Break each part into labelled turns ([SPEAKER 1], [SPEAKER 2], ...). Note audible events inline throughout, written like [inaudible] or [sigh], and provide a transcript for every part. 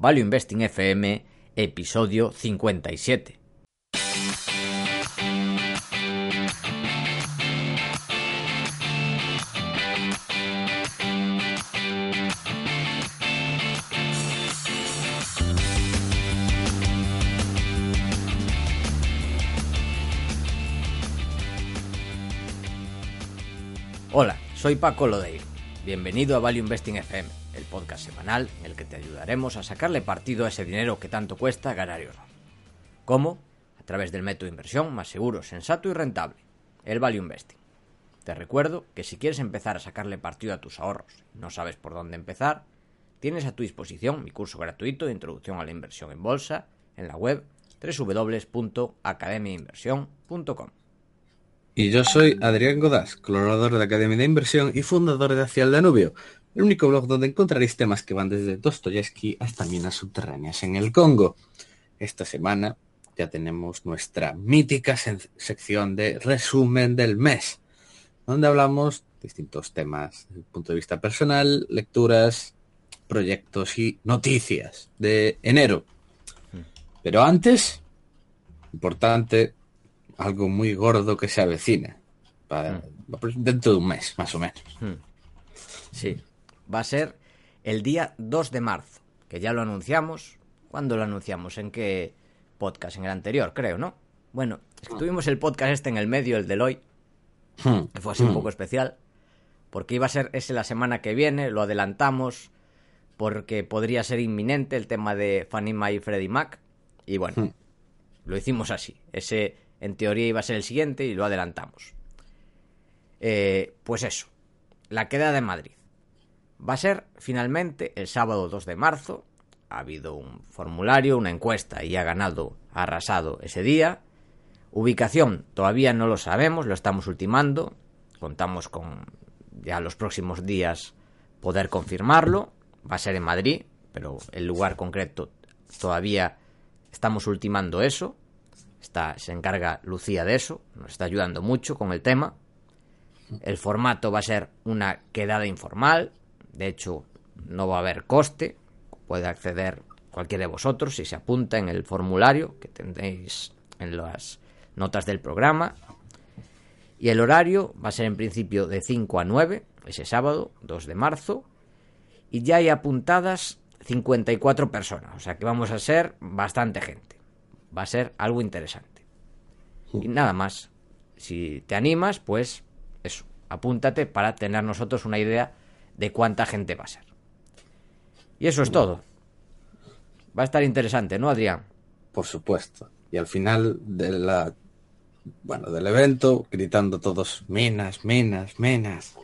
[SPEAKER 1] Value Investing FM, episodio 57. Hola, soy Paco Lodeiro. Bienvenido a Value Investing FM, podcast semanal en el que te ayudaremos a sacarle partido a ese dinero que tanto cuesta ganar y ahorrar. ¿Cómo? A través del método de inversión más seguro, sensato y rentable, el Value Investing. Te recuerdo que si quieres empezar a sacarle partido a tus ahorros y no sabes por dónde empezar, tienes a tu disposición mi curso gratuito de introducción a la inversión en bolsa en la web www.academiainversión.com.
[SPEAKER 2] Y yo soy Adrián Godás, colaborador de Academia de Inversión y fundador de Hacia el Danubio, el único blog donde encontraréis temas que van desde Dostoyevsky hasta minas subterráneas en el Congo. Esta semana ya tenemos nuestra mítica sección de resumen del mes, donde hablamos distintos temas desde el punto de vista personal, lecturas, proyectos y noticias de enero. Pero antes, importante, algo muy gordo que se avecina. Para, hmm. Dentro de un mes, más o menos. Hmm.
[SPEAKER 1] Sí, va a ser el día 2 de marzo, que ya lo anunciamos. ¿Cuándo lo anunciamos? ¿En qué podcast? En el anterior, creo, ¿no? Bueno, es que tuvimos el podcast este en el medio, el de hoy, hmm. que fue así un poco especial, porque iba a ser ese la semana que viene, lo adelantamos, porque podría ser inminente el tema de Fanny Mae y Freddie Mac, y bueno, lo hicimos así. Ese en teoría iba a ser el siguiente y lo adelantamos. Eh, pues eso, la queda de Madrid. Va a ser finalmente el sábado 2 de marzo. Ha habido un formulario, una encuesta y ha ganado, ha arrasado ese día. Ubicación todavía no lo sabemos, lo estamos ultimando. Contamos con ya los próximos días poder confirmarlo. Va a ser en Madrid, pero el lugar concreto todavía estamos ultimando eso se encarga Lucía de eso, nos está ayudando mucho con el tema. El formato va a ser una quedada informal, de hecho no va a haber coste, puede acceder cualquiera de vosotros si se apunta en el formulario que tendréis en las notas del programa. Y el horario va a ser en principio de 5 a 9, ese sábado, 2 de marzo. Y ya hay apuntadas 54 personas, o sea que vamos a ser bastante gente va a ser algo interesante. Y nada más. Si te animas, pues eso, apúntate para tener nosotros una idea de cuánta gente va a ser. Y eso es todo. Va a estar interesante, ¿no, Adrián?
[SPEAKER 2] Por supuesto. Y al final de la bueno, del evento, gritando todos minas, minas, minas.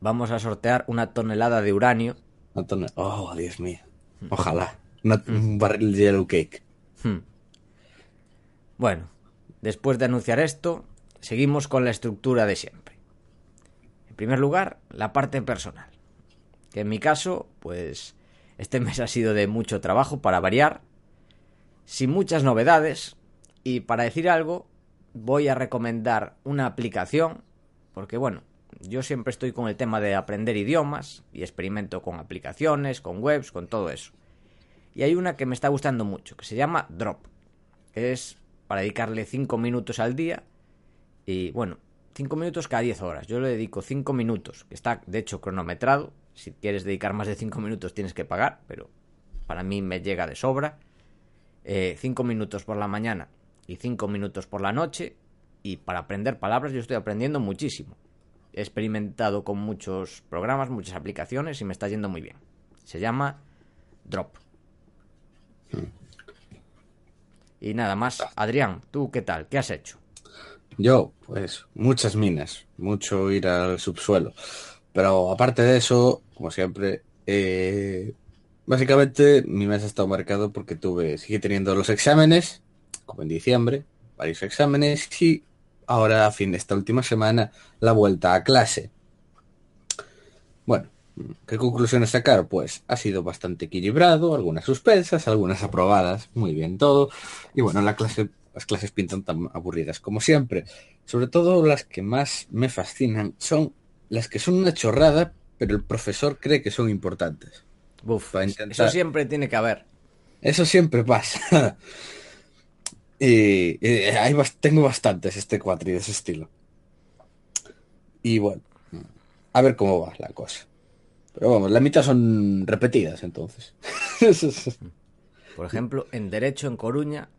[SPEAKER 1] Vamos a sortear una tonelada de uranio.
[SPEAKER 2] Oh, Dios mío. Ojalá. un barril de yellow cake. Hmm.
[SPEAKER 1] Bueno, después de anunciar esto, seguimos con la estructura de siempre. En primer lugar, la parte personal. Que en mi caso, pues este mes ha sido de mucho trabajo para variar, sin muchas novedades, y para decir algo, voy a recomendar una aplicación, porque bueno, yo siempre estoy con el tema de aprender idiomas y experimento con aplicaciones, con webs, con todo eso. Y hay una que me está gustando mucho, que se llama Drop. Es para dedicarle 5 minutos al día. Y bueno, 5 minutos cada 10 horas. Yo le dedico 5 minutos, que está de hecho cronometrado. Si quieres dedicar más de 5 minutos tienes que pagar, pero para mí me llega de sobra. 5 eh, minutos por la mañana y 5 minutos por la noche. Y para aprender palabras yo estoy aprendiendo muchísimo. He experimentado con muchos programas, muchas aplicaciones y me está yendo muy bien. Se llama Drop. Hmm. Y nada más, Adrián, ¿tú qué tal? ¿Qué has hecho?
[SPEAKER 2] Yo, pues muchas minas, mucho ir al subsuelo. Pero aparte de eso, como siempre, eh, básicamente mi mes ha estado marcado porque tuve, sigue teniendo los exámenes, como en diciembre, varios exámenes, y ahora a fin de esta última semana la vuelta a clase. Bueno, ¿Qué conclusiones sacar? Pues ha sido bastante equilibrado, algunas suspensas, algunas aprobadas, muy bien todo. Y bueno, las clases pintan tan aburridas como siempre. Sobre todo las que más me fascinan son las que son una chorrada, pero el profesor cree que son importantes.
[SPEAKER 1] Uf, eso siempre tiene que haber.
[SPEAKER 2] Eso siempre pasa. [laughs] y, hay, tengo bastantes este cuatri de ese estilo. Y bueno, a ver cómo va la cosa. Pero vamos, la mitad son repetidas entonces. [laughs]
[SPEAKER 1] Por ejemplo, en Derecho en Coruña,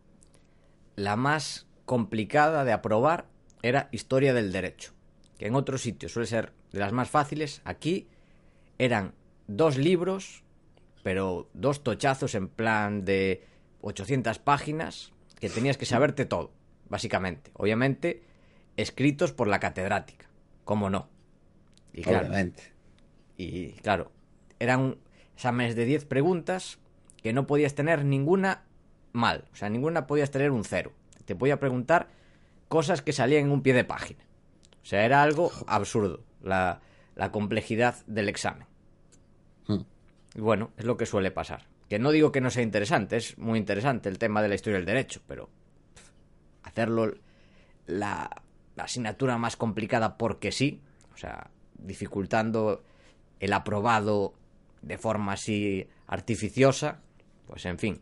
[SPEAKER 1] la más complicada de aprobar era Historia del Derecho, que en otros sitios suele ser de las más fáciles. Aquí eran dos libros, pero dos tochazos en plan de 800 páginas, que tenías que saberte todo, básicamente. Obviamente, escritos por la catedrática, como no.
[SPEAKER 2] Y claro,
[SPEAKER 1] Y claro, eran exámenes de 10 preguntas que no podías tener ninguna mal, o sea, ninguna podías tener un cero. Te podía preguntar cosas que salían en un pie de página. O sea, era algo absurdo la, la complejidad del examen. Hmm. Y bueno, es lo que suele pasar. Que no digo que no sea interesante, es muy interesante el tema de la historia del derecho, pero hacerlo la, la asignatura más complicada porque sí, o sea, dificultando el aprobado de forma así artificiosa, pues en fin.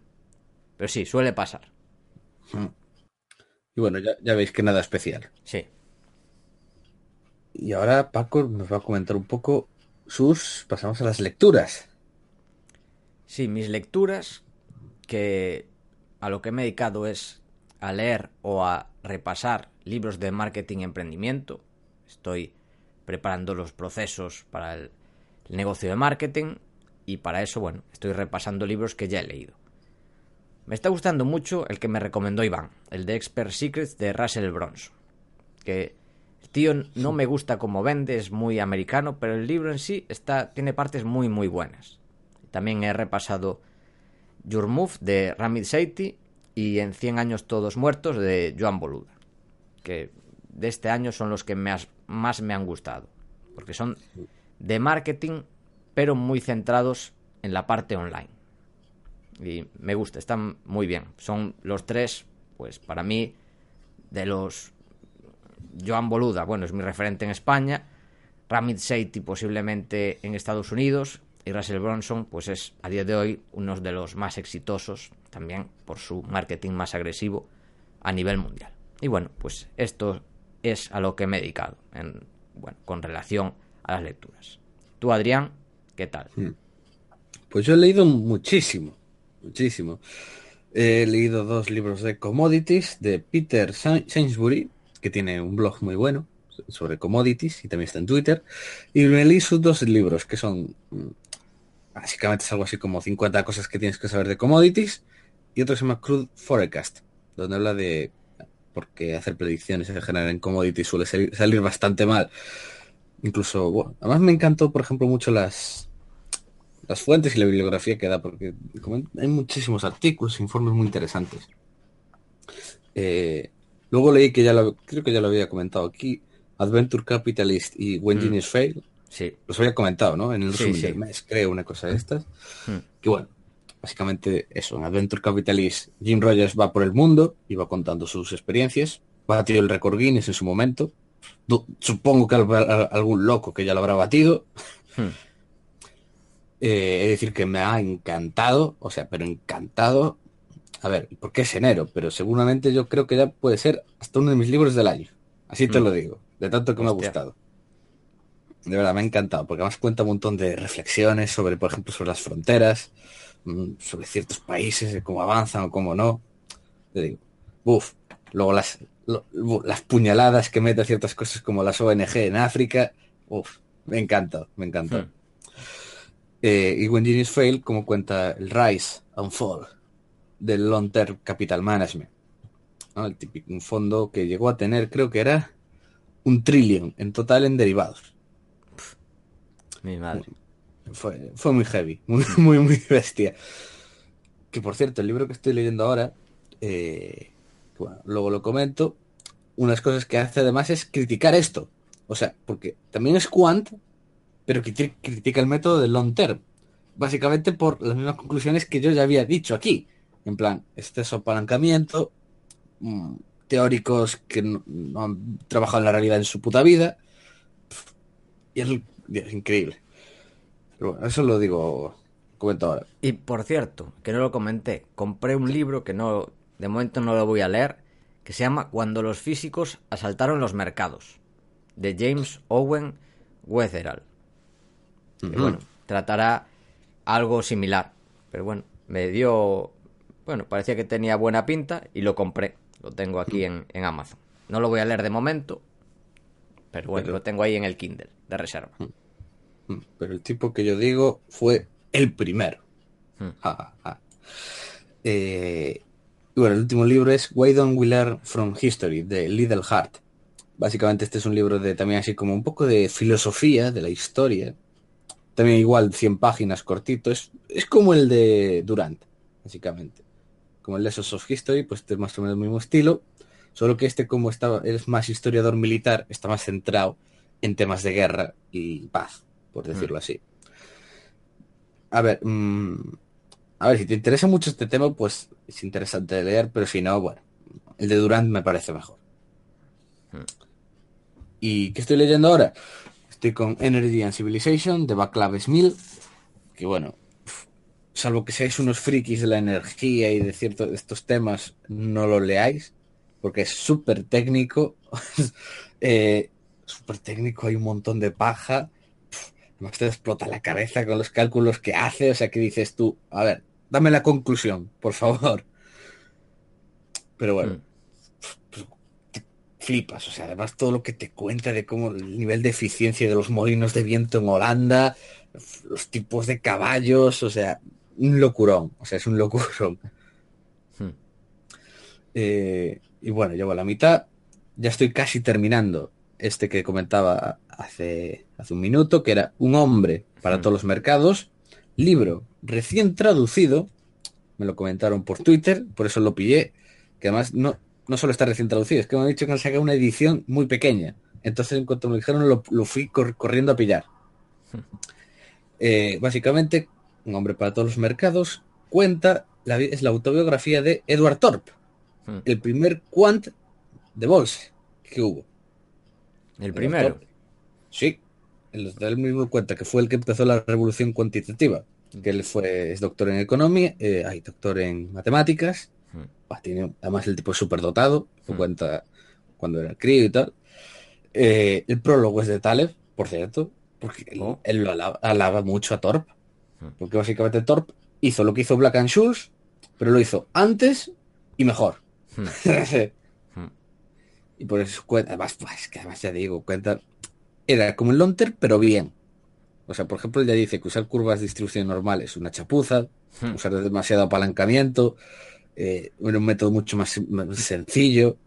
[SPEAKER 1] Pero sí, suele pasar.
[SPEAKER 2] Hmm. Y bueno, ya, ya veis que nada especial.
[SPEAKER 1] Sí.
[SPEAKER 2] Y ahora Paco nos va a comentar un poco sus... Pasamos a las lecturas.
[SPEAKER 1] Sí, mis lecturas, que a lo que me he dedicado es a leer o a repasar libros de marketing y emprendimiento. Estoy preparando los procesos para el, negocio de marketing y para eso, bueno, estoy repasando libros que ya he leído. Me está gustando mucho el que me recomendó Iván, el de Expert Secrets de Russell Bronson, que tío no me gusta como vende, es muy americano, pero el libro en sí está, tiene partes muy muy buenas. También he repasado Your Move de Ramit Sethi y En 100 años todos muertos de Joan Boluda, que de este año son los que más me han gustado, porque son de marketing, pero muy centrados en la parte online. Y me gusta, están muy bien. Son los tres, pues para mí, de los... Joan Boluda, bueno, es mi referente en España. Ramit Sethi posiblemente en Estados Unidos y Russell Bronson pues es a día de hoy uno de los más exitosos también por su marketing más agresivo a nivel mundial. Y bueno, pues esto es a lo que me he dedicado en, bueno, con relación a las lecturas. Tú, Adrián, ¿qué tal? Hmm.
[SPEAKER 2] Pues yo he leído muchísimo, muchísimo. He leído dos libros de commodities de Peter Sainsbury, que tiene un blog muy bueno sobre commodities y también está en Twitter. Y me leí sus dos libros, que son mm, básicamente es algo así como 50 cosas que tienes que saber de commodities. Y otro se llama Crude Forecast, donde habla de porque hacer predicciones en general en commodities suele salir, bastante mal. Incluso, bueno, además me encantó, por ejemplo, mucho las las fuentes y la bibliografía que da, porque hay muchísimos artículos, informes muy interesantes. Eh, luego leí que ya lo, creo que ya lo había comentado aquí, Adventure Capitalist y When mm. Genius Fail.
[SPEAKER 1] Sí.
[SPEAKER 2] Los había comentado, ¿no? En el resumen del mes, creo, una cosa de estas. Mm. Que bueno, básicamente eso, en Adventure Capitalist, Jim Rogers va por el mundo y va contando sus experiencias. Batió el récord Guinness en su momento. Supongo que algún loco que ya lo habrá batido. Hmm. Eh, es decir, que me ha encantado, o sea, pero encantado. A ver, porque es enero, pero seguramente yo creo que ya puede ser hasta uno de mis libros del año. Así te hmm. lo digo, de tanto que me ha gustado. De verdad, me ha encantado, porque además cuenta un montón de reflexiones sobre, por ejemplo, sobre las fronteras, Mm, sobre ciertos países, cómo avanzan o cómo no. Le digo, uff, luego las, las puñaladas que mete a ciertas cosas como las ONG en África, uff, me encanta, me encanta. Hmm. Eh, y When Genius Fail, como cuenta el Rise and Fall del Long Term Capital Management. El típico, un fondo que llegó a tener, creo que era un trillón en total en derivados.
[SPEAKER 1] Mi madre.
[SPEAKER 2] Fue, fue muy heavy, muy, [laughs] muy, muy bestia. Que por cierto, el libro que estoy leyendo ahora, eh, bueno, luego lo comento, unas cosas que hace además es criticar esto. O sea, porque también es quant, pero critica el método del long term. Básicamente por las mismas conclusiones que yo ya había dicho aquí. En plan, este es apalancamiento, mm, teóricos que no, han trabajado en la realidad en su puta vida. Y es increíble eso lo digo comento ahora.
[SPEAKER 1] Y por cierto, que no lo comenté, compré un libro que no, de momento no lo voy a leer, que se llama Cuando los físicos asaltaron los mercados, de James Owen. Que,
[SPEAKER 2] Ujú.
[SPEAKER 1] bueno, tratará algo similar. Pero bueno, me dio. Bueno, parecía que tenía buena pinta y lo compré. Lo tengo aquí en, en Amazon. No lo voy a leer de momento, pero bueno,
[SPEAKER 2] Pero-
[SPEAKER 1] lo tengo ahí en el Kindle de reserva.
[SPEAKER 2] Mm, Pero el tipo que yo digo fue el primero.
[SPEAKER 1] Hmm.
[SPEAKER 2] Ja, ja. Eh, bueno, el último libro es Why Don't We Learn From History, de Little Heart. Básicamente este es un libro de también así como un poco de filosofía de la historia. También igual 100 páginas cortito. Es, es como el de Durant, básicamente. Como el Lessons of History, pues este es más o menos el mismo estilo. Solo que este como está, es más historiador militar, está más centrado en temas de guerra y paz, por decirlo así. A ver, mm, a ver, si te interesa mucho este tema, pues es interesante de leer, pero si no, bueno, el de Durant me parece mejor.
[SPEAKER 1] Hmm.
[SPEAKER 2] ¿Y qué estoy leyendo ahora? Estoy con Energy and Civilization de Václav Smil, que bueno, salvo que seáis unos frikis de la energía y de ciertos de estos temas, no lo leáis, porque es súper técnico. [laughs] eh, súper técnico, hay un montón de paja. Además te explota la cabeza con los cálculos que hace, o sea que dices tú, a ver, dame la conclusión, por favor. Pero bueno,
[SPEAKER 1] Mm.
[SPEAKER 2] te flipas, o sea, además todo lo que te cuenta de cómo el nivel de eficiencia de los molinos de viento en Holanda, los tipos de caballos, o sea, un locurón, o sea, es un locurón.
[SPEAKER 1] Hmm.
[SPEAKER 2] Eh, y bueno, llevo a la mitad, ya estoy casi terminando este que comentaba hace, hace un minuto, que era Un hombre para
[SPEAKER 1] Hmm.
[SPEAKER 2] todos los mercados, libro recién traducido, me lo comentaron por Twitter, por eso lo pillé, que además no, no solo está recién traducido, es que me han dicho que han sacado una edición muy pequeña. Entonces, en cuanto me dijeron, lo, lo fui cor- corriendo a pillar. Eh, básicamente, Un hombre para todos los mercados cuenta, la, es la autobiografía de Edward Thorpe,
[SPEAKER 1] Hmm.
[SPEAKER 2] el primer quant de bolsa que hubo.
[SPEAKER 1] El
[SPEAKER 2] Edward
[SPEAKER 1] primero.
[SPEAKER 2] Thorpe. Sí, él, él mismo cuenta que fue el que empezó la revolución cuantitativa, que él fue, es doctor en economía, eh, hay doctor en matemáticas,
[SPEAKER 1] Hmm.
[SPEAKER 2] Buah, tiene, además el tipo es súper dotado,
[SPEAKER 1] Hmm.
[SPEAKER 2] cuenta cuando era crío y tal. Eh, el prólogo es de Taleb, por cierto, porque él,
[SPEAKER 1] Oh.
[SPEAKER 2] él lo alaba, alaba mucho a
[SPEAKER 1] Hmm.
[SPEAKER 2] Porque básicamente Thorpe hizo lo que hizo Black and Shoes, pero lo hizo antes y mejor.
[SPEAKER 1] Hmm. [laughs] Hmm.
[SPEAKER 2] y por eso cuenta, además, pues, es que además ya digo, cuenta, era como el Lonter, pero bien. O sea, por ejemplo, él ya dice que usar curvas de distribución normal es una chapuza,
[SPEAKER 1] Hmm.
[SPEAKER 2] usar demasiado apalancamiento, eh, era un método mucho más, más sencillo.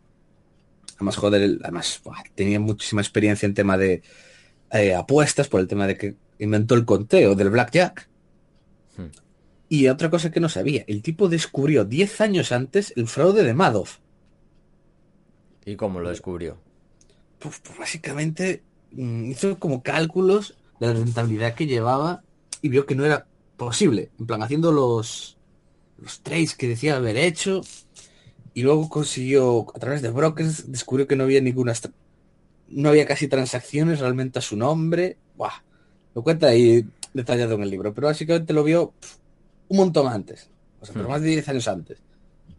[SPEAKER 2] Además, joder, además buah, tenía muchísima experiencia en tema de eh, apuestas, por el tema de que inventó el conteo del blackjack.
[SPEAKER 1] Hmm.
[SPEAKER 2] Y otra cosa que no sabía, el tipo descubrió 10 años antes el fraude de Madoff.
[SPEAKER 1] ¿Y cómo lo descubrió?
[SPEAKER 2] Pues, pues, básicamente mm, hizo como cálculos de la rentabilidad que llevaba y vio que no era posible. En plan, haciendo los, los trades que decía haber hecho. Y luego consiguió, a través de brokers, descubrió que no había ninguna... No había casi transacciones realmente a su nombre. Buah, lo cuenta ahí detallado en el libro. Pero básicamente lo vio un montón antes. O sea, pero
[SPEAKER 1] Hmm.
[SPEAKER 2] más de 10 años antes.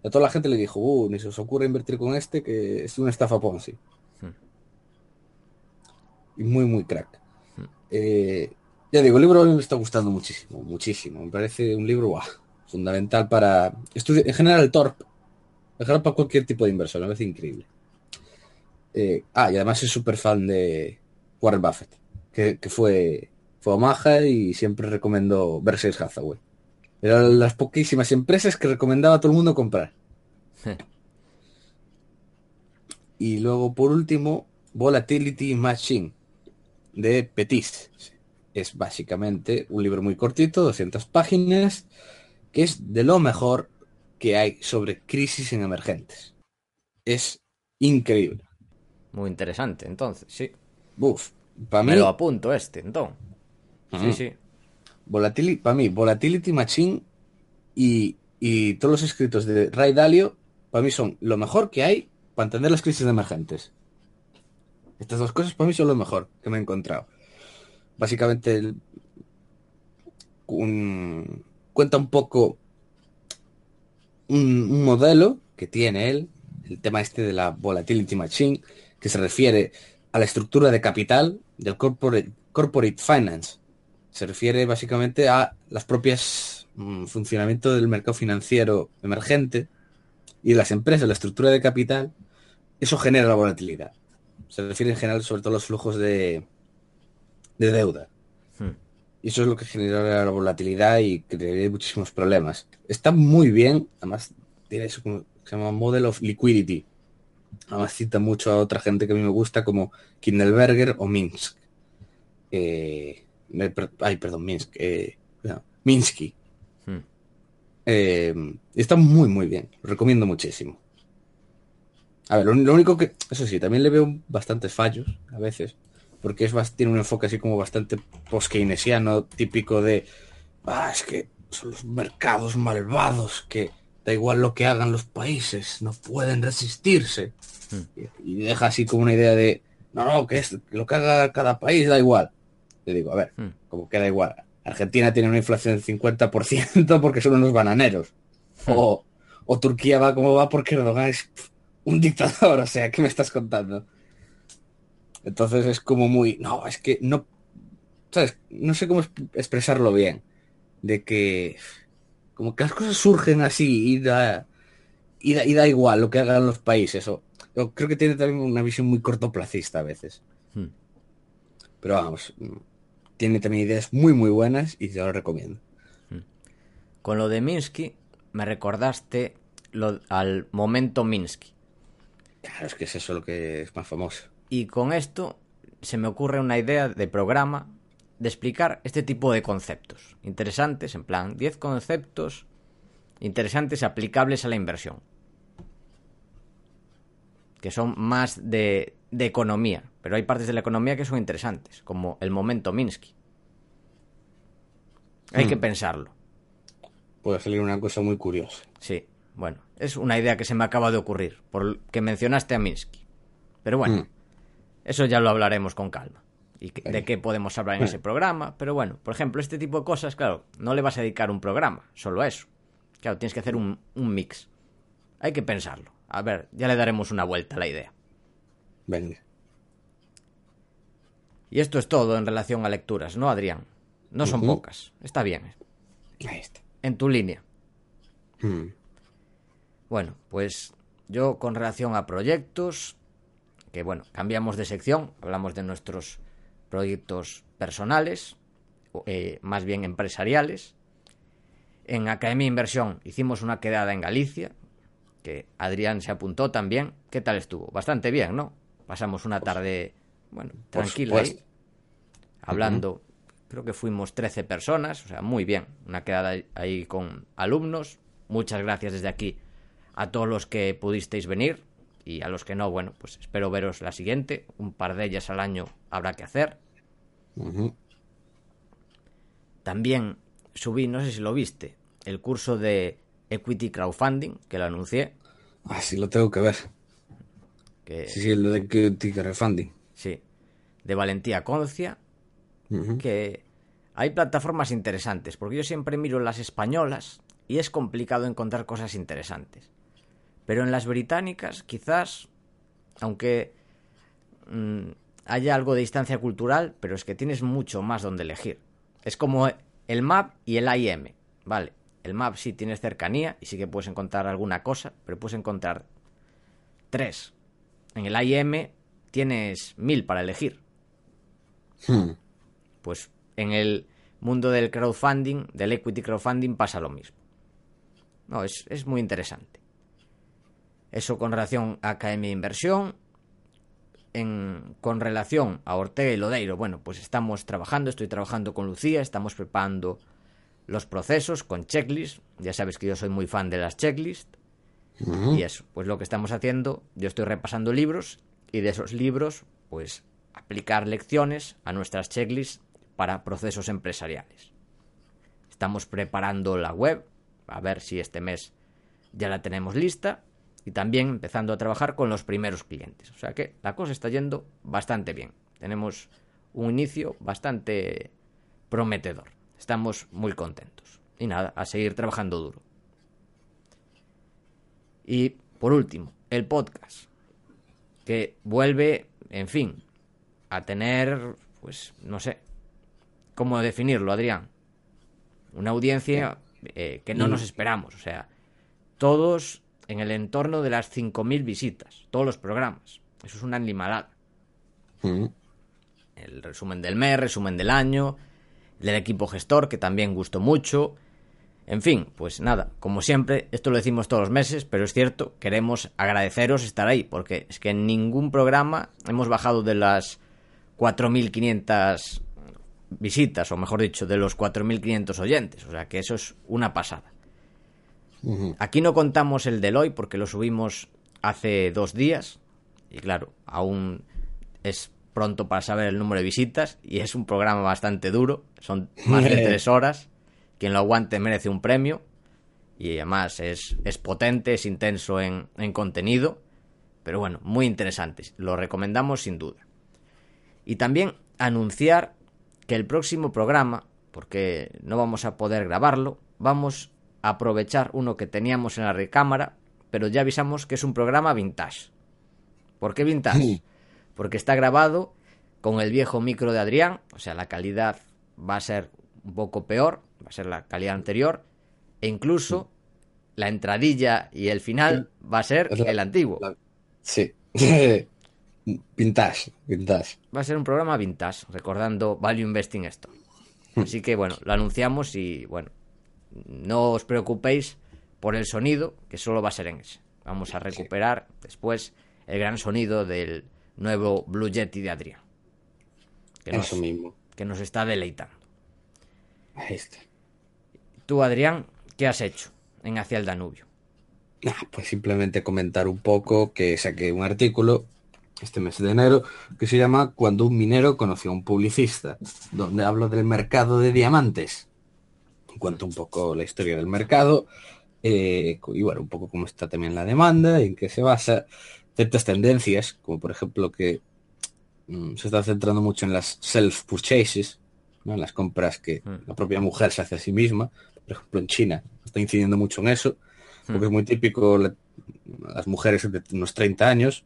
[SPEAKER 2] Y a toda la gente le dijo, uh, ni se os ocurre invertir con este, que es una estafa Ponzi.
[SPEAKER 1] Hmm.
[SPEAKER 2] Y muy, muy crack.
[SPEAKER 1] Hmm.
[SPEAKER 2] Eh, ya digo, el libro me está gustando muchísimo, muchísimo. Me parece un libro fundamental para estudiar, en general el TORP, en general para cualquier tipo de inversor, me parece increíble. Eh, ah, y además es súper fan de Warren Buffett, que, que fue, fue Omaha y siempre recomendó Berkshire Hathaway. Eran las poquísimas empresas que recomendaba a todo el mundo comprar. Y luego, por último, Volatility Machine, de Petis. Es básicamente un libro muy cortito, 200 páginas, que es de lo mejor que hay sobre crisis en emergentes. Es increíble.
[SPEAKER 1] Muy interesante, entonces, sí.
[SPEAKER 2] Buf, para mí,
[SPEAKER 1] Me lo apunto este, entonces. Sí, sí.
[SPEAKER 2] Volatility, para mí, Volatility Machine y, y todos los escritos de Ray Dalio, para mí son lo mejor que hay para entender las crisis emergentes. Estas dos cosas para mí son lo mejor que me he encontrado. Básicamente, el- un, cuenta un poco un, modelo que tiene él, el tema este de la Volatility Machine, que se refiere a la estructura de capital del corporate, corporate finance. Se refiere básicamente a las propias mm, funcionamiento del mercado financiero emergente y de las empresas, la estructura de capital, eso genera la volatilidad. Se refiere en general sobre todo a los flujos de, de deuda. Hmm. Y eso es lo que genera la volatilidad y crea muchísimos problemas. Está muy bien, además tiene eso como se llama Model of Liquidity. Además cita mucho a otra gente que a mí me gusta como Kindelberger o Minsk. Eh, ay, perdón, Minsk. Eh, Minsky. Hmm. Eh, está muy, muy bien. Lo recomiendo muchísimo. A ver, lo, único que, eso sí, también le veo bastantes fallos a veces porque es, tiene un enfoque así como bastante post-keynesiano, típico de, ah, es que son los mercados malvados, que da igual lo que hagan los países, no pueden resistirse. Hmm. Y, deja así como una idea de, no, no, que es lo que haga cada país da igual. Le digo, a ver, hmm. como que da igual. Argentina tiene una inflación del 50% [laughs] porque son unos bananeros. Hmm. O, o Turquía va como va porque Erdogan es un dictador, [laughs] o sea, ¿qué me estás contando? Entonces es como muy, no, es que no, ¿sabes? No sé cómo expresarlo bien. De que, como que las cosas surgen así y da, y da, igual lo que hagan los países. O, yo creo que tiene también una visión muy cortoplacista a veces. Hmm. Pero vamos, tiene también ideas muy, muy buenas y te lo recomiendo. Hmm.
[SPEAKER 1] Con lo de Minsky, me recordaste lo, al momento Minsky.
[SPEAKER 2] Claro, es que es eso lo que es más famoso.
[SPEAKER 1] Y con esto se me ocurre una idea de programa de explicar este tipo de conceptos interesantes, en plan 10 conceptos interesantes aplicables a la inversión, que son más de, de economía, pero hay partes de la economía que son interesantes, como el momento Minsky. Hay que hmm. pensarlo.
[SPEAKER 2] Puede salir una cosa muy curiosa.
[SPEAKER 1] Sí, bueno, es una idea que se me acaba de ocurrir, por que mencionaste a Minsky. Pero bueno, hmm. Eso ya lo hablaremos con calma. Y de qué podemos hablar en ese programa. Pero bueno, por ejemplo, este tipo de cosas, claro, no le vas a dedicar un programa, solo eso. Claro, tienes que hacer un, mix. Hay que pensarlo. A ver, ya le daremos una vuelta a la idea.
[SPEAKER 2] Venga.
[SPEAKER 1] Y esto es todo en relación a lecturas, ¿no, Adrián? No son pocas. Está bien.
[SPEAKER 2] Ahí está.
[SPEAKER 1] En tu línea. Mm. Bueno, pues yo con relación a proyectos, que bueno, cambiamos de sección, hablamos de nuestros proyectos personales, eh, más bien empresariales. En Academia Inversión hicimos una quedada en Galicia, que Adrián se apuntó también. ¿Qué tal estuvo? Bastante bien, ¿no? Pasamos una tarde, bueno, tranquila ahí, hablando. Creo que fuimos 13 personas, o sea, muy bien. Una quedada ahí con alumnos. Muchas gracias desde aquí a todos los que pudisteis venir y a los que no, bueno, pues espero veros la siguiente. Un par de ellas al año habrá que hacer. También subí, no sé si lo viste, el curso de Equity Crowdfunding, que lo anuncié.
[SPEAKER 2] Ah, sí, lo tengo que ver. Sí, sí, el de Crowdfunding.
[SPEAKER 1] Sí, de Valentía Concia, que hay plataformas interesantes, porque yo siempre miro las españolas y es complicado encontrar cosas interesantes. Pero en las británicas, quizás, aunque mm, haya algo de distancia cultural, pero es que tienes mucho más donde elegir. Es como el MAP y el AIM, ¿vale? El MAP sí tienes cercanía y sí que puedes encontrar alguna cosa, pero puedes encontrar tres. En el AIM tienes mil para elegir. Hmm. Pues en el mundo del crowdfunding, del equity crowdfunding, pasa lo mismo. No, es, es muy interesante. Eso con relación a Academia Inversión. En, con relación a Ortega y Lodeiro, bueno, pues estamos trabajando, estoy trabajando con Lucía, estamos preparando los procesos con checklist. Ya sabes que yo soy muy fan de las checklists. Y eso, pues lo que estamos haciendo, yo estoy repasando libros y de esos libros, pues aplicar lecciones a nuestras checklists para procesos empresariales. Estamos preparando la web, a ver si este mes ya la tenemos lista y también empezando a trabajar con los primeros clientes. O sea que la cosa está yendo bastante bien. Tenemos un inicio bastante prometedor. Estamos muy contentos. y nada, a seguir trabajando duro. Y por último, el podcast, que vuelve, en fin, a tener, pues, no sé, ¿cómo definirlo, Adrián? Una audiencia eh, que no nos esperamos, o sea, todos en el entorno de las 5.000 visitas, todos los programas. Eso es una animalada. El resumen del mes, resumen del año, del equipo gestor, que también gustó mucho. En fin, pues nada, como siempre, esto lo decimos todos los meses, pero es cierto, queremos agradeceros estar ahí, porque es que en ningún programa hemos bajado de las 4.500 visitas, o mejor dicho, de los 4.500 oyentes, o sea que eso es una pasada. Aquí no contamos el del hoy porque lo subimos hace dos días, y claro, aún es pronto para saber el número de visitas y es un programa bastante duro, son más de [laughs] tres horas, quien lo aguante merece un premio y además es, es potente, es intenso en, en contenido, pero bueno, muy interesante, lo recomendamos sin duda. Y también anunciar que el próximo programa, porque no vamos a poder grabarlo, vamos a aprovechar uno que teníamos en la recámara, pero ya avisamos que es un programa vintage. ¿Por qué vintage? Porque está grabado con el viejo micro de Adrián, o sea, la calidad va a ser un poco peor, va a ser la calidad anterior, e incluso la entradilla y el final va a ser el antiguo.
[SPEAKER 2] Sí. [laughs] vintage, vintage.
[SPEAKER 1] Va a ser un programa vintage, recordando Value Investing esto. Así que bueno, lo anunciamos y bueno, no os preocupéis por el sonido, que solo va a ser en ese. Vamos a recuperar después el gran sonido del nuevo Blue Yeti de Adrián.
[SPEAKER 2] Que Eso mismo.
[SPEAKER 1] Que nos está deleitando.
[SPEAKER 2] Ahí está.
[SPEAKER 1] Tú, Adrián, ¿qué has hecho en Hacia el Danubio?
[SPEAKER 2] Ah, pues simplemente comentar un poco que saqué un artículo este mes de enero que se llama Cuando un minero conoció a un publicista, donde hablo del mercado de diamantes. Cuento un poco la historia del mercado eh, y bueno, un poco cómo está también la demanda, y en qué se basa, ciertas tendencias, como por ejemplo que mm, se está centrando mucho en las self-purchases, ¿no? en las compras que mm. la propia mujer se hace a sí misma. Por ejemplo, en China está incidiendo mucho en eso, porque es muy típico las mujeres de unos 30 años,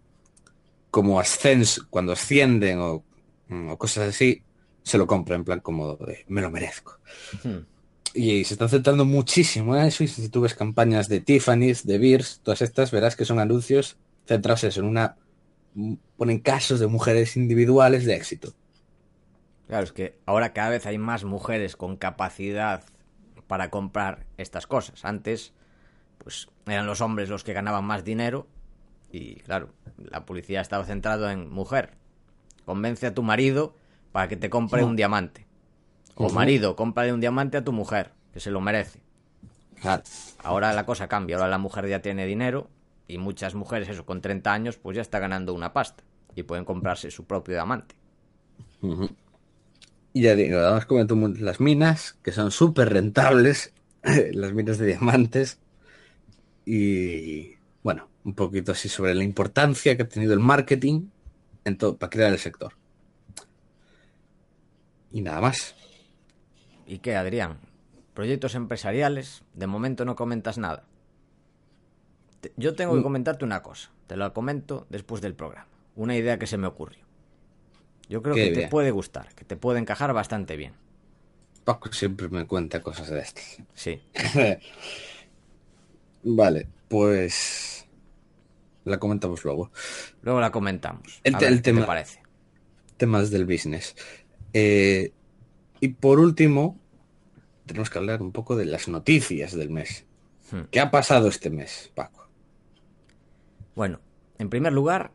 [SPEAKER 2] como ascens, cuando ascienden o, cosas así, se lo compran en plan como de, me lo merezco. Y se está centrando muchísimo en eso. Y si tú ves campañas de Tiffany's, de Beers, todas estas, verás que son anuncios centrados en una. ponen casos de mujeres individuales de éxito.
[SPEAKER 1] Claro, es que ahora cada vez hay más mujeres con capacidad para comprar estas cosas. Antes, pues eran los hombres los que ganaban más dinero y claro, la policía estaba centrado en mujer. Convence a tu marido para que te compre un diamante. O marido, cómprale un diamante a tu mujer, que se lo merece. Ahora la cosa cambia, ahora la mujer ya tiene dinero y muchas mujeres, eso, con 30 años, pues ya está ganando una pasta y pueden comprarse su propio diamante.
[SPEAKER 2] Y ya digo, además comento las minas, que son súper rentables, [laughs] las minas de diamantes. Y bueno, un poquito así sobre la importancia que ha tenido el marketing en todo, para crear el sector. Y nada más.
[SPEAKER 1] ¿Y qué, Adrián? Proyectos empresariales, de momento no comentas nada. Yo tengo que mm. comentarte una cosa, te lo comento después del programa. Una idea que se me ocurrió. Yo creo que te puede gustar, que te puede encajar bastante bien.
[SPEAKER 2] Paco siempre me cuenta cosas de estas.
[SPEAKER 1] Sí. [laughs]
[SPEAKER 2] vale, pues la comentamos luego.
[SPEAKER 1] Luego la comentamos.
[SPEAKER 2] El, tema, te parece? Temas del business. Eh, y por último, tenemos que hablar un poco de las noticias del mes. Hmm. ¿Qué ha pasado este mes, Paco?
[SPEAKER 1] Bueno, en primer lugar,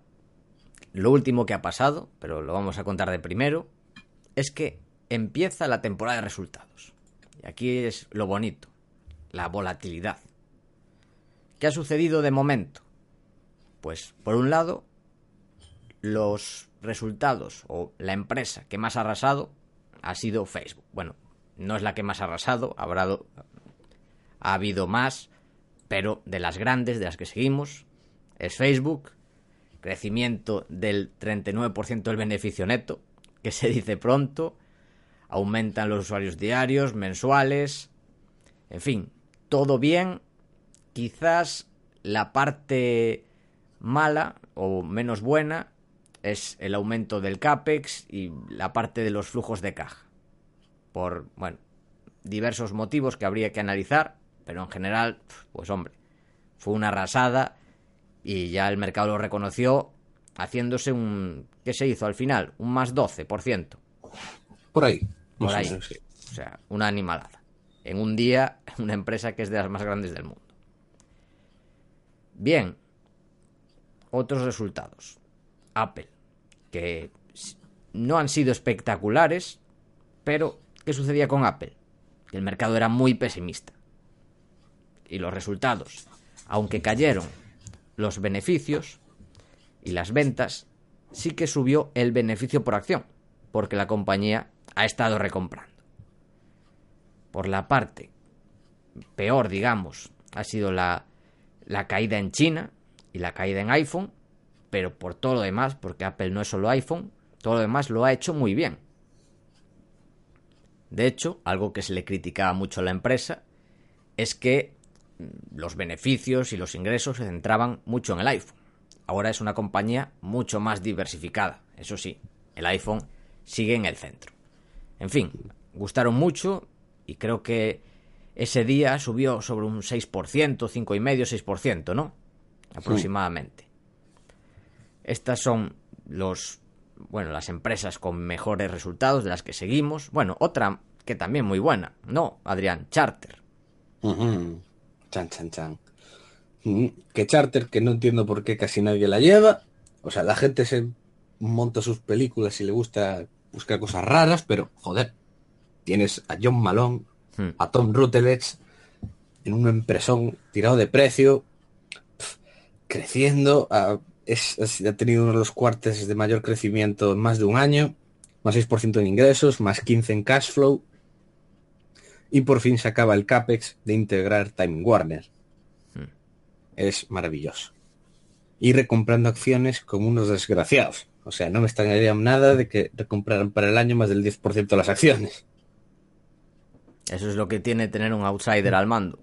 [SPEAKER 1] lo último que ha pasado, pero lo vamos a contar de primero, es que empieza la temporada de resultados. Y aquí es lo bonito, la volatilidad. ¿Qué ha sucedido de momento? Pues, por un lado, los resultados o la empresa que más ha arrasado ha sido Facebook. Bueno, no es la que más ha arrasado, habrá, ha habido más, pero de las grandes, de las que seguimos, es Facebook, crecimiento del 39% del beneficio neto, que se dice pronto, aumentan los usuarios diarios, mensuales, En fin, todo bien. Quizás la parte mala o menos buena es el aumento del CAPEX y la parte de los flujos de caja. Por, bueno, diversos motivos que habría que analizar, pero en general, pues hombre, fue una arrasada y ya el mercado lo reconoció haciéndose un... ¿Qué se hizo al final? Un más 12%.
[SPEAKER 2] Por ahí.
[SPEAKER 1] Por ahí. O sea, una animalada. En un día, [laughs] una empresa que es de las más grandes del mundo. Bien. Otros resultados. Apple. Que no han sido espectaculares, pero ¿qué sucedía con Apple? Que el mercado era muy pesimista. Y los resultados, aunque cayeron los beneficios y las ventas, sí que subió el beneficio por acción, porque la compañía ha estado recomprando. Por la parte peor, digamos, ha sido la, la caída en China y la caída en iPhone, pero por todo lo demás, porque Apple no es solo iPhone, todo lo demás lo ha hecho muy bien. De hecho, algo que se le criticaba mucho a la empresa es que los beneficios y los ingresos se centraban mucho en el iPhone. Ahora es una compañía mucho más diversificada. Eso sí, el iPhone sigue en el centro. En fin, gustaron mucho y creo que ese día subió sobre un 6%, 5,5%, 6%, ¿no? Aproximadamente. Estas son los bueno, las empresas con mejores resultados de las que seguimos. Bueno, otra que también muy buena, ¿no? Adrián, Charter.
[SPEAKER 2] Chan, chan, chan. Que Charter, que no entiendo por qué casi nadie la lleva. O sea, la gente se monta sus películas y le gusta buscar cosas raras, pero joder, tienes a John Malone, hmm. a Tom Rutledge en una empresón tirado de precio, creciendo, ha tenido uno de los cuartos de mayor crecimiento en más de un año, más 6% en ingresos, más 15 en cash flow, y por fin se acaba el CAPEX de integrar Time Warner. Hmm. Es maravilloso. Y recomprando acciones como unos desgraciados. O sea, no me extrañaría nada de que recompraran para el año más del 10% de las acciones.
[SPEAKER 1] Eso es lo que tiene tener un outsider al mando.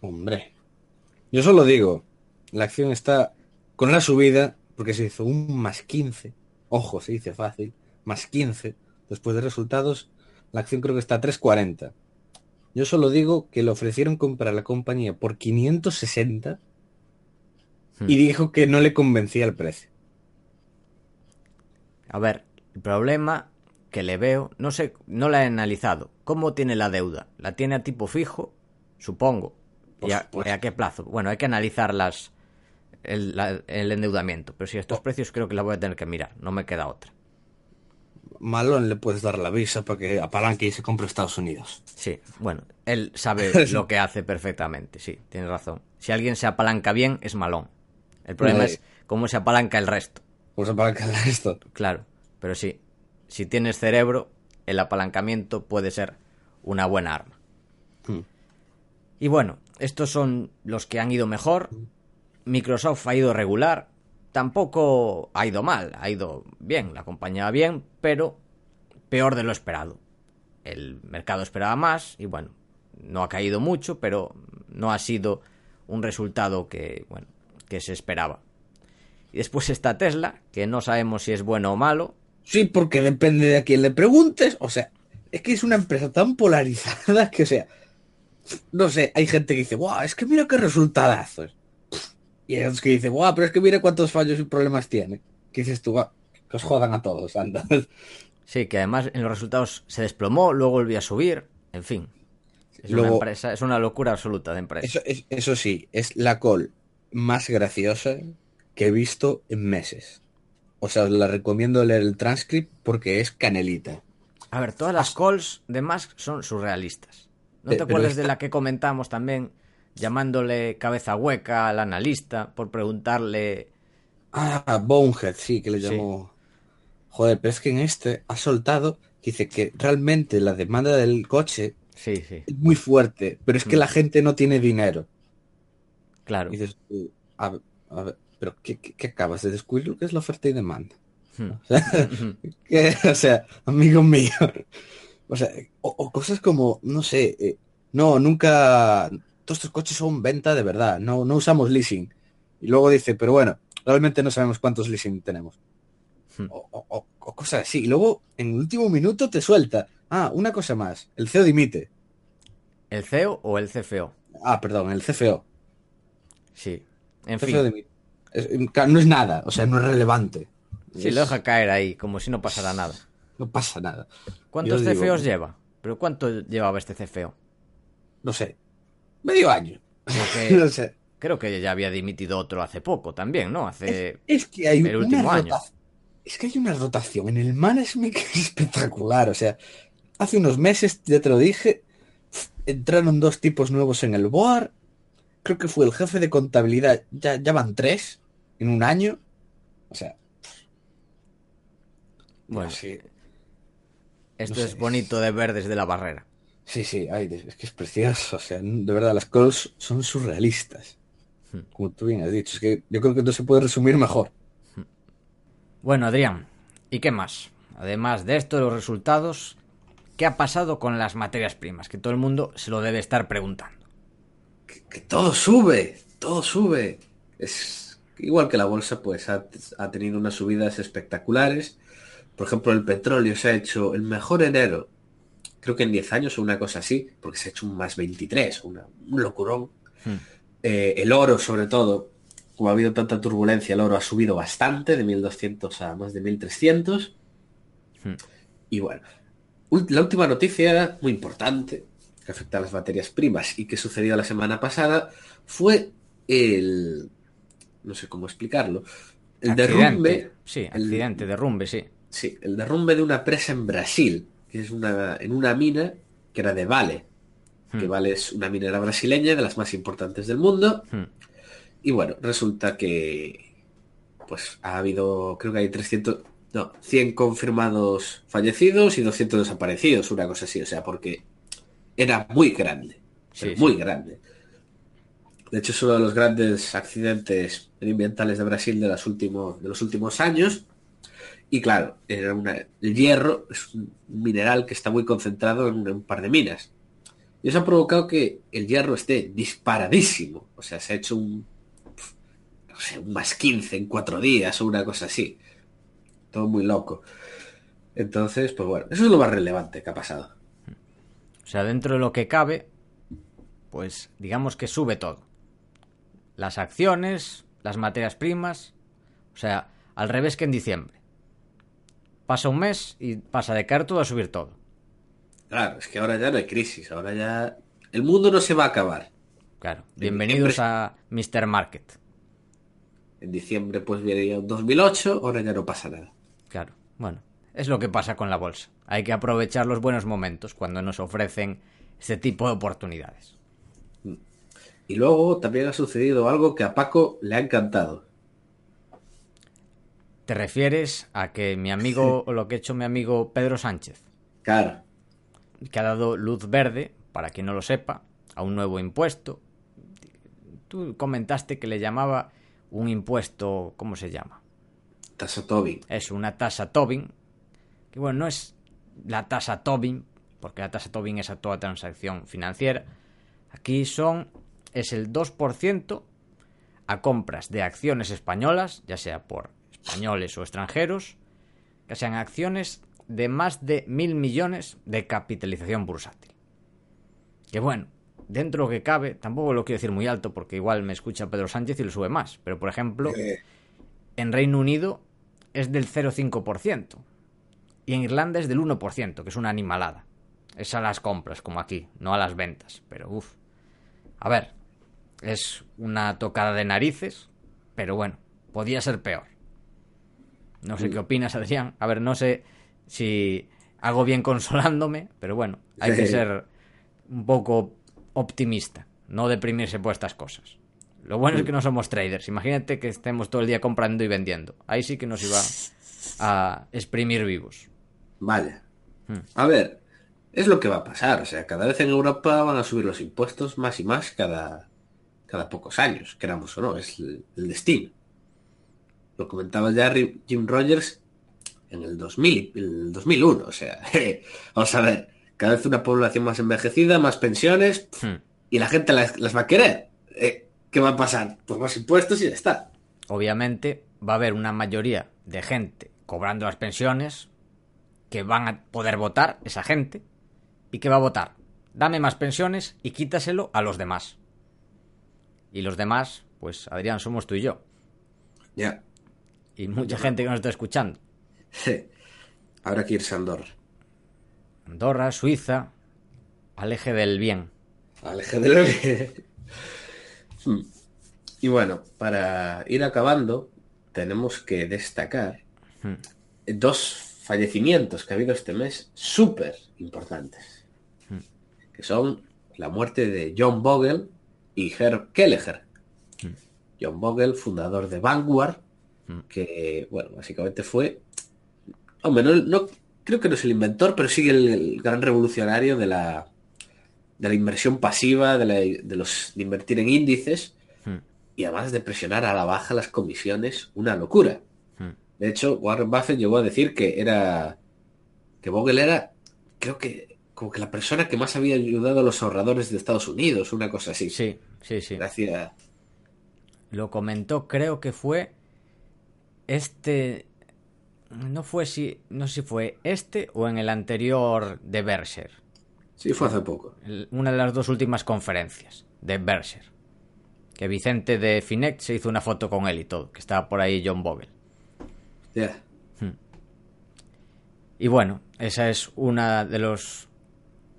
[SPEAKER 2] Hombre. Yo solo digo, la acción está con la subida, porque se hizo un más 15. Ojo, se dice fácil. Más 15. Después de resultados, la acción creo que está a 3.40. Yo solo digo que le ofrecieron comprar la compañía por 560 hmm. y dijo que no le convencía el precio.
[SPEAKER 1] A ver, el problema que le veo, no sé, no la he analizado. ¿Cómo tiene la deuda? ¿La tiene a tipo fijo? Supongo. ¿Y a, qué plazo? Bueno, hay que analizar las, el, el, endeudamiento. Pero si estos oh. precios creo que la voy a tener que mirar. No me queda otra.
[SPEAKER 2] Malón le puedes dar la visa para que apalanque y se compre Estados Unidos.
[SPEAKER 1] Sí, bueno, él sabe [laughs] lo que hace perfectamente, sí, tienes razón. Si alguien se apalanca bien, es Malón. El problema es cómo se apalanca el resto.
[SPEAKER 2] Pues apalanca esto.
[SPEAKER 1] Claro, pero sí, si tienes cerebro, el apalancamiento puede ser una buena arma. Hmm. Y bueno, estos son los que han ido mejor. Microsoft ha ido regular. Tampoco ha ido mal, ha ido bien, la compañía bien, pero peor de lo esperado. El mercado esperaba más y bueno, no ha caído mucho, pero no ha sido un resultado que, bueno, que se esperaba. Y después está Tesla, que no sabemos si es bueno o malo.
[SPEAKER 2] Sí, porque depende de a quién le preguntes. O sea, es que es una empresa tan polarizada [laughs] que, o sea, no sé, hay gente que dice, guau, es que mira qué resultadazos. Y hay otros que dicen, guau, pero es que mira cuántos fallos y problemas tiene. Que dices tú, que os jodan a todos, anda. [laughs]
[SPEAKER 1] Sí, que además en los resultados se desplomó, luego volvió a subir, en fin. Es una empresa, es una locura absoluta de empresa.
[SPEAKER 2] Eso, eso sí, es la call más graciosa que he visto en meses. O sea, os la recomiendo leer el transcript porque es canelita.
[SPEAKER 1] A ver, todas las calls de Musk son surrealistas. ¿No te acuerdas de la que comentamos también llamándole cabeza hueca al analista por preguntarle...
[SPEAKER 2] Ah, Bonehead, sí, que le llamó... Joder, pero es que en este ha soltado dice que realmente la demanda del coche
[SPEAKER 1] sí, sí.
[SPEAKER 2] es muy fuerte, pero es que la mm. gente no tiene dinero.
[SPEAKER 1] Claro.
[SPEAKER 2] Y dices, a ver, pero ¿qué, acabas de descubrir lo que es la oferta y demanda? Hmm. [laughs] [laughs] O, sea, amigo mío. O sea, o, cosas como, no sé, eh, no, nunca, todos estos coches son venta de verdad, no, no usamos leasing. Y luego dice, pero bueno, realmente no sabemos cuántos leasing tenemos.
[SPEAKER 1] Hmm.
[SPEAKER 2] O, o- o- o cosas así. Y luego, en el último minuto, te suelta. Ah, una cosa más. El CEO dimite.
[SPEAKER 1] ¿El CEO o el CFO?
[SPEAKER 2] Ah, perdón, el CFO.
[SPEAKER 1] Sí. En fin,
[SPEAKER 2] dimite. Es- no es nada, o sea, no es relevante.
[SPEAKER 1] si
[SPEAKER 2] Es-
[SPEAKER 1] lo deja caer ahí, como si no pasara nada. [sighs]
[SPEAKER 2] No pasa nada.
[SPEAKER 1] ¿Cuántos
[SPEAKER 2] Yo digo-
[SPEAKER 1] CFOs lleva? ¿Pero cuánto llevaba este CFO?
[SPEAKER 2] No sé. Medio año.
[SPEAKER 1] Porque [laughs]
[SPEAKER 2] no sé.
[SPEAKER 1] creo que ya había dimitido otro hace poco también, ¿no? Hace...
[SPEAKER 2] Es que hay
[SPEAKER 1] el último
[SPEAKER 2] una
[SPEAKER 1] año.
[SPEAKER 2] Es que hay una rotación en el management que es espectacular. O sea, hace unos meses, ya te lo dije, entraron dos tipos nuevos en el board. Creo que fue el jefe de contabilidad. Ya, ya van tres en un año. O sea.
[SPEAKER 1] Bueno.
[SPEAKER 2] sí,
[SPEAKER 1] Esto
[SPEAKER 2] no
[SPEAKER 1] es
[SPEAKER 2] sé.
[SPEAKER 1] bonito de ver desde la barrera.
[SPEAKER 2] Sí, sí, ay, es que es precioso. O sea, de verdad, las cosas son surrealistas.
[SPEAKER 1] Hmm.
[SPEAKER 2] Como tú bien has dicho. Es que yo creo que no se puede resumir mejor.
[SPEAKER 1] Bueno, Adrián, ¿y qué más? Además de esto, de los resultados, ¿qué ha pasado con las materias primas? Que todo el mundo se lo debe estar preguntando.
[SPEAKER 2] que, que todo sube, todo sube. Es igual que la bolsa, pues ha, ha tenido unas subidas espectaculares. Por ejemplo, el petróleo se ha hecho el mejor enero, creo que en 10 años o una cosa así, porque se ha hecho un más 23, una, un locurón.
[SPEAKER 1] Hmm.
[SPEAKER 2] Eh, el oro, sobre todo, como ha habido tanta turbulencia, el oro ha subido bastante, de 1200 a más de 1300.
[SPEAKER 1] Hmm.
[SPEAKER 2] Y bueno, la última noticia, muy importante, que afecta a las materias primas y que sucedió la semana pasada, fue el... no sé cómo explicarlo, el
[SPEAKER 1] Accidente.
[SPEAKER 2] derrumbe...
[SPEAKER 1] Sí,
[SPEAKER 2] el-
[SPEAKER 1] accidente, derrumbe, sí.
[SPEAKER 2] Sí, el derrumbe de una presa en Brasil, que es una, en una mina que era de Vale, que
[SPEAKER 1] Hmm.
[SPEAKER 2] Vale es una minera brasileña de las más importantes del mundo,
[SPEAKER 1] Hmm.
[SPEAKER 2] y bueno, resulta que pues ha habido, creo que hay 300, no, 100 confirmados fallecidos y 200 desaparecidos, una cosa así, o sea, porque era muy grande,
[SPEAKER 1] Sí,
[SPEAKER 2] muy grande. De hecho, es uno de los grandes accidentes medioambientales de Brasil de, las últimos, de los últimos años. Y claro, era una, el hierro es un mineral que está muy concentrado en un, par de minas. Y eso ha provocado que el hierro esté disparadísimo. O sea, se ha hecho un, no sé, un más 15 en cuatro días o una cosa así. Todo muy loco. Entonces, pues bueno, eso es lo más relevante que ha pasado.
[SPEAKER 1] O sea, dentro de lo que cabe, pues digamos que sube todo. Las acciones, las materias primas, o sea, al revés que en diciembre. Pasa un mes y pasa de caer todo a subir todo.
[SPEAKER 2] Claro, es que ahora ya no hay crisis, ahora ya el mundo no se va a acabar.
[SPEAKER 1] Claro.
[SPEAKER 2] En
[SPEAKER 1] Bienvenidos a Mr. Market.
[SPEAKER 2] En diciembre pues viene un 2008, ahora ya no pasa nada.
[SPEAKER 1] Claro. Bueno, es lo que pasa con la bolsa. Hay que aprovechar los buenos momentos cuando nos ofrecen ese tipo de oportunidades.
[SPEAKER 2] Y luego también ha sucedido algo que a Paco le ha encantado.
[SPEAKER 1] ¿Te refieres a que mi amigo, o lo que ha hecho mi amigo Pedro Sánchez,
[SPEAKER 2] Claro,
[SPEAKER 1] que ha dado luz verde, para quien no lo sepa, a un nuevo impuesto? Tú comentaste que le llamaba un impuesto, ¿cómo se llama?
[SPEAKER 2] tasa Tobin.
[SPEAKER 1] Es una tasa Tobin, que bueno, no es la tasa Tobin, porque la tasa Tobin es a toda transacción financiera. Aquí son, es el 2% a compras de acciones españolas, ya sea por españoles o extranjeros, que sean acciones de más de mil millones de capitalización bursátil. Que bueno, dentro de lo que cabe, tampoco lo quiero decir muy alto porque igual me escucha Pedro Sánchez y lo sube más, pero por ejemplo,
[SPEAKER 2] Eh,
[SPEAKER 1] en Reino Unido es del 0,5% y en Irlanda es del 1%, que es una animalada. Es a las compras, como aquí, no a las ventas, pero uff. A ver, es una tocada de narices, pero bueno, podía ser peor. No sé qué opinas, Adrián. A ver, no sé si hago bien consolándome, pero bueno, hay que ser un poco optimista, no deprimirse por estas cosas. Lo bueno es que no somos traders. Imagínate que estemos todo el día comprando y vendiendo. Ahí sí que nos iba a exprimir vivos.
[SPEAKER 2] Vaya.
[SPEAKER 1] Hmm.
[SPEAKER 2] A ver, es lo que va a pasar. O sea, cada vez en Europa van a subir los impuestos más y más cada, cada pocos años, queramos o no. Es el, el destino. Lo comentaba ya Jim Rogers en el 2000, el 2001. O sea, [laughs] vamos a ver. cada vez una población más envejecida, más pensiones,
[SPEAKER 1] Hmm.
[SPEAKER 2] y la gente las, las va a querer. Eh, ¿Qué va a pasar? Pues más impuestos y ya está.
[SPEAKER 1] Obviamente va a haber una mayoría de gente cobrando las pensiones que van a poder votar, esa gente, y que va a votar. Dame más pensiones y quítaselo a los demás. Y los demás, pues Adrián, somos tú y yo.
[SPEAKER 2] Ya.
[SPEAKER 1] Y mucha gente que nos está escuchando.
[SPEAKER 2] Habrá que irse a Andorra.
[SPEAKER 1] Andorra, Suiza, al eje del bien.
[SPEAKER 2] Al eje de lo que- Hmm. Y bueno, para ir acabando, tenemos que destacar
[SPEAKER 1] Hmm.
[SPEAKER 2] dos fallecimientos que ha habido este mes súper importantes. Que son la muerte de John Bogle y Herb Kelleher. John Bogle, fundador de Vanguard, que, bueno, básicamente fue... Hombre, no, no- creo que no es el inventor, pero sí el, el gran revolucionario de la, de la inversión pasiva, de, la- de los, de invertir en índices y además de presionar a la baja las comisiones, una locura. De hecho, Warren Buffett llegó a decir que era que Bogle era, creo que como que la persona que más había ayudado a los ahorradores de Estados Unidos, una cosa así.
[SPEAKER 1] Sí, sí, sí.
[SPEAKER 2] Gracias.
[SPEAKER 1] Lo comentó, creo que fue este. No fue si. No sé si fue este o en el anterior de Berser.
[SPEAKER 2] Sí, fue hace poco.
[SPEAKER 1] Una de las dos últimas conferencias de Berser. Que Vicente de Finect se hizo una foto con él y todo. Que estaba por ahí John Bogle.
[SPEAKER 2] Ya.
[SPEAKER 1] Y bueno, esa es una de los.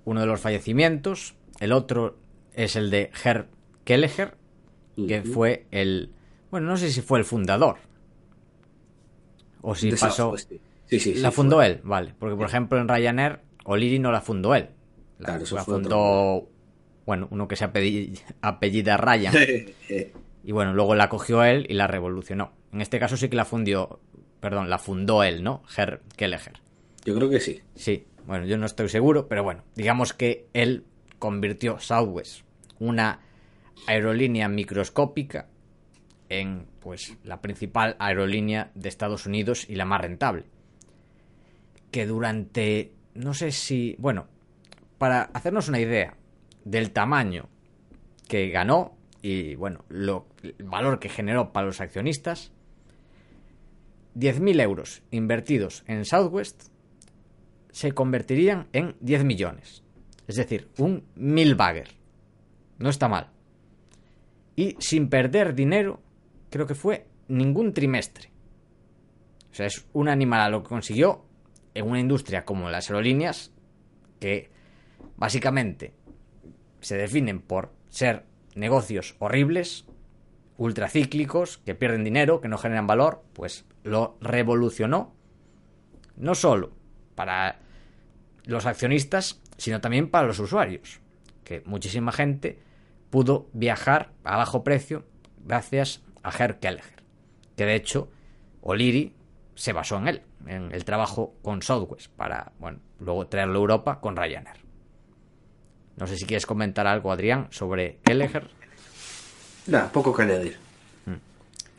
[SPEAKER 1] Uno de los fallecimientos. El otro es el de Herb Kelleher. Que fue el. Bueno, no sé si fue el fundador. O si pasó.
[SPEAKER 2] Southwest, sí. Sí, sí, sí,
[SPEAKER 1] la
[SPEAKER 2] fue.
[SPEAKER 1] fundó él, vale. Porque, por ejemplo, en Ryanair, O'Leary no la fundó él. La,
[SPEAKER 2] Claro, eso
[SPEAKER 1] la
[SPEAKER 2] fue otro
[SPEAKER 1] fundó, bueno, uno que se apelli- apellida Ryan. [laughs] Y bueno, luego la cogió él y la revolucionó. En este caso sí que la fundió, perdón, la fundó él, ¿no? Herr Kelleher.
[SPEAKER 2] Yo creo que sí.
[SPEAKER 1] Sí, bueno, yo no estoy seguro, pero bueno, digamos que él convirtió Southwest, una aerolínea microscópica, en pues la principal aerolínea de Estados Unidos y la más rentable. Que durante, no sé si, bueno, para hacernos una idea del tamaño que ganó y bueno, lo, el valor que generó para los accionistas, 10.000 euros invertidos en Southwest se convertirían en 10 millones. Es decir, un mil bagger. No está mal. Y sin perder dinero, creo que fue ningún trimestre. O sea, es un animal lo que consiguió en una industria como las aerolíneas, que básicamente se definen por ser negocios horribles, ultracíclicos, que pierden dinero, que no generan valor, pues lo revolucionó. No solo para los accionistas, sino también para los usuarios. Que muchísima gente pudo viajar a bajo precio gracias a Herr Kelleher. Que de hecho, O'Leary se basó en él, en el trabajo con Southwest, para, bueno, luego traerlo a Europa con Ryanair. No sé si quieres comentar algo, Adrián, sobre Kelleher.
[SPEAKER 2] Nada, poco que añadir.
[SPEAKER 1] Hmm.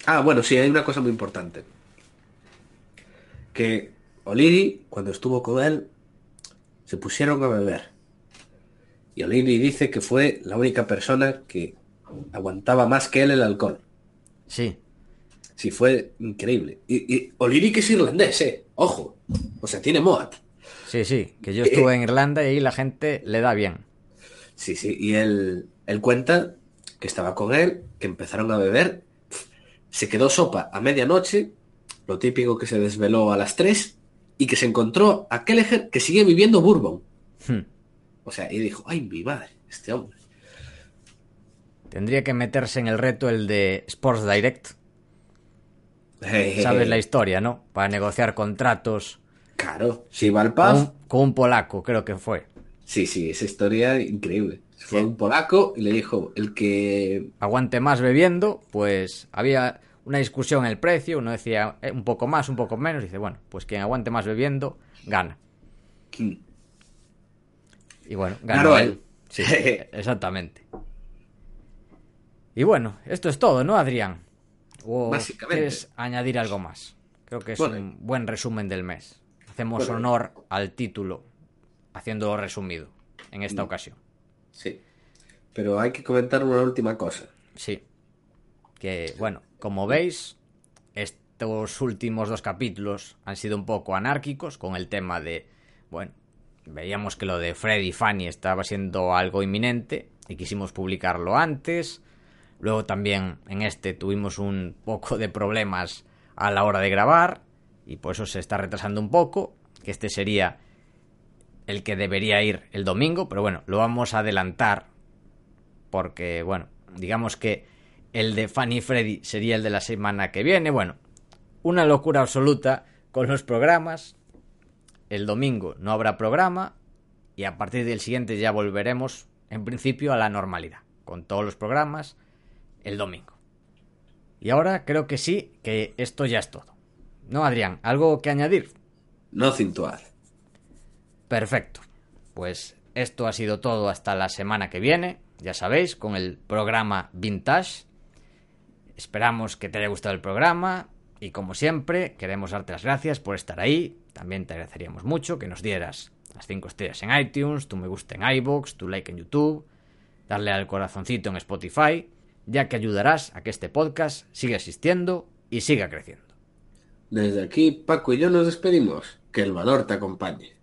[SPEAKER 2] Ah, bueno, sí, hay una cosa muy importante. Que O'Leary, cuando estuvo con él, se pusieron a beber. Y O'Leary dice que fue la única persona que aguantaba más que él el alcohol.
[SPEAKER 1] Sí,
[SPEAKER 2] Sí, fue increíble. Y, y O'Leary es irlandés, eh. Ojo. O sea, tiene Moat.
[SPEAKER 1] sí, sí, que yo estuve en Irlanda y ahí la gente le da bien.
[SPEAKER 2] Sí, sí. Y él, él cuenta que estaba con él, que empezaron a beber. Se quedó sopa a medianoche, lo típico que se desveló a las 3, y que se encontró a Kelleher que sigue viviendo Bourbon.
[SPEAKER 1] Hmm.
[SPEAKER 2] O sea, y dijo, ay, mi madre, este hombre.
[SPEAKER 1] Tendría que meterse en el reto el de Sports Direct. Sabes la historia, ¿no? Para negociar contratos
[SPEAKER 2] Claro, si va al
[SPEAKER 1] con un, con un polaco, creo que fue.
[SPEAKER 2] Sí, sí, esa historia increíble. Fue un polaco y le dijo, el que
[SPEAKER 1] Aguante más bebiendo, pues había una discusión en el precio. Uno decía eh, un poco más, un poco menos. Dice, bueno, pues quien aguante más bebiendo, gana. Y bueno, ganó
[SPEAKER 2] Ganó
[SPEAKER 1] él.
[SPEAKER 2] él.
[SPEAKER 1] Sí, [laughs] exactamente. Y bueno, esto es todo, ¿no, Adrián? ¿O
[SPEAKER 2] Básicamente.
[SPEAKER 1] quieres añadir algo más? Creo que es
[SPEAKER 2] Bueno.
[SPEAKER 1] un buen resumen del mes. Hacemos
[SPEAKER 2] Bueno.
[SPEAKER 1] honor al título haciéndolo resumido en esta
[SPEAKER 2] Mm.
[SPEAKER 1] ocasión.
[SPEAKER 2] Sí. Pero hay que comentar una última cosa.
[SPEAKER 1] Sí. Que, bueno, como veis, estos últimos dos capítulos han sido un poco anárquicos con el tema de, bueno, veíamos que lo de Freddy y Fanny estaba siendo algo inminente y quisimos publicarlo antes. Luego también en este tuvimos un poco de problemas a la hora de grabar y por eso se está retrasando un poco, que este sería el que debería ir el domingo, pero bueno, lo vamos a adelantar porque, bueno, digamos que el de Fanny Freddy sería el de la semana que viene. Bueno, una locura absoluta con los programas. El domingo no habrá programa y a partir del siguiente ya volveremos, en principio, a la normalidad, con todos los programas el domingo. Y ahora creo que sí, que esto ya es todo. ¿No, Adrián? ¿Algo que añadir?
[SPEAKER 2] No cintuar.
[SPEAKER 1] Perfecto. Pues esto ha sido todo hasta la semana que viene, ya sabéis, con el programa Vintage. Esperamos que te haya gustado el programa y como siempre queremos darte las gracias por estar ahí. También te agradeceríamos mucho que nos dieras las 5 estrellas en iTunes, tu me gusta en iBox, tu like en YouTube, darle al corazoncito en Spotify, ya que ayudarás a que este podcast siga existiendo y siga creciendo.
[SPEAKER 2] Desde aquí, Paco y yo nos despedimos. Que el valor te acompañe.